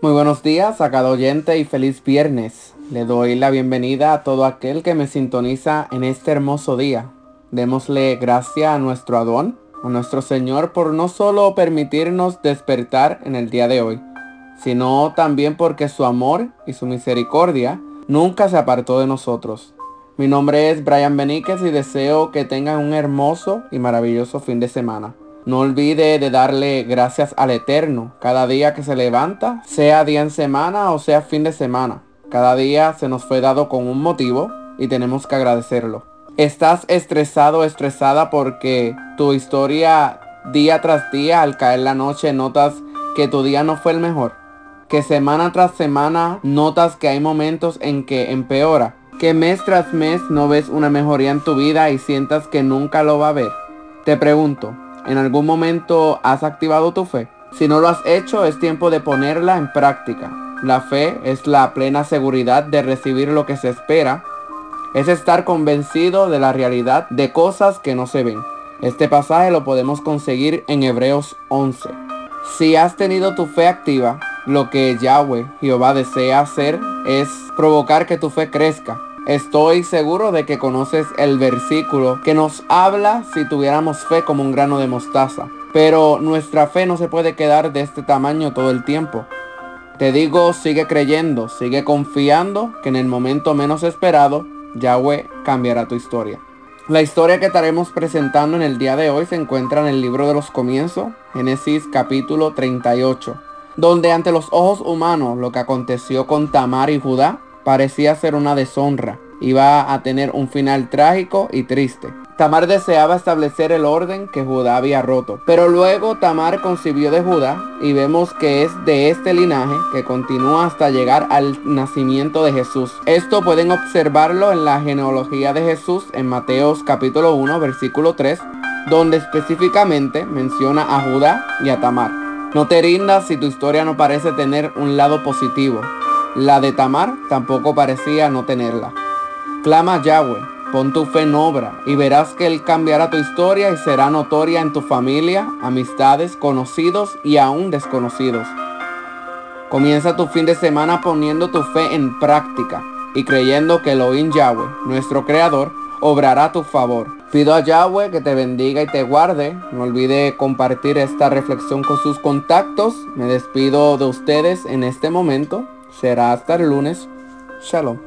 Muy buenos días a cada oyente y feliz viernes. Le doy la bienvenida a todo aquel que me sintoniza en este hermoso día. Démosle gracias a nuestro Adón, a nuestro Señor, por no solo permitirnos despertar en el día de hoy, sino también porque su amor y su misericordia nunca se apartó de nosotros. Mi nombre es Brian Beníquez y deseo que tengan un hermoso y maravilloso fin de semana. No olvide de darle gracias al Eterno cada día que se levanta, sea día en semana o sea fin de semana. Cada día se nos fue dado con un motivo y tenemos que agradecerlo. Estás estresado estresada porque tu historia día tras día al caer la noche notas que tu día no fue el mejor. Que semana tras semana notas que hay momentos en que empeora. Que mes tras mes no ves una mejoría en tu vida y sientas que nunca lo va a ver. Te pregunto, ¿En algún momento has activado tu fe? Si no lo has hecho, es tiempo de ponerla en práctica. La fe es la plena seguridad de recibir lo que se espera. Es estar convencido de la realidad de cosas que no se ven. Este pasaje lo podemos conseguir en Hebreos 11. Si has tenido tu fe activa, lo que Yahweh, Jehová, desea hacer es provocar que tu fe crezca Estoy seguro de que conoces el versículo que nos habla si tuviéramos fe como un grano de mostaza. Pero nuestra fe no se puede quedar de este tamaño todo el tiempo. Te digo, sigue creyendo, sigue confiando que en el momento menos esperado, Yahweh cambiará tu historia. La historia que estaremos presentando en el día de hoy se encuentra en el libro de los comienzos, Génesis capítulo 38, donde ante los ojos humanos lo que aconteció con Tamar y Judá parecía ser una deshonra. Iba a tener un final trágico y triste. Tamar deseaba establecer el orden que Judá había roto. Pero luego Tamar concibió de Judá y vemos que es de este linaje que continúa hasta llegar al nacimiento de Jesús. Esto pueden observarlo en la genealogía de Jesús en Mateos capítulo 1 versículo 3 donde específicamente menciona a Judá y a Tamar. No te rindas si tu historia no parece tener un lado positivo. La de Tamar tampoco parecía no tenerla. Clama a Yahweh, pon tu fe en obra y verás que Él cambiará tu historia y será notoria en tu familia, amistades, conocidos y aún desconocidos. Comienza tu fin de semana poniendo tu fe en práctica y creyendo que Elohim Yahweh, nuestro Creador, obrará a tu favor. Pido a Yahweh que te bendiga y te guarde. No olvide compartir esta reflexión con sus contactos. Me despido de ustedes en este momento. Será hasta el lunes. Shalom.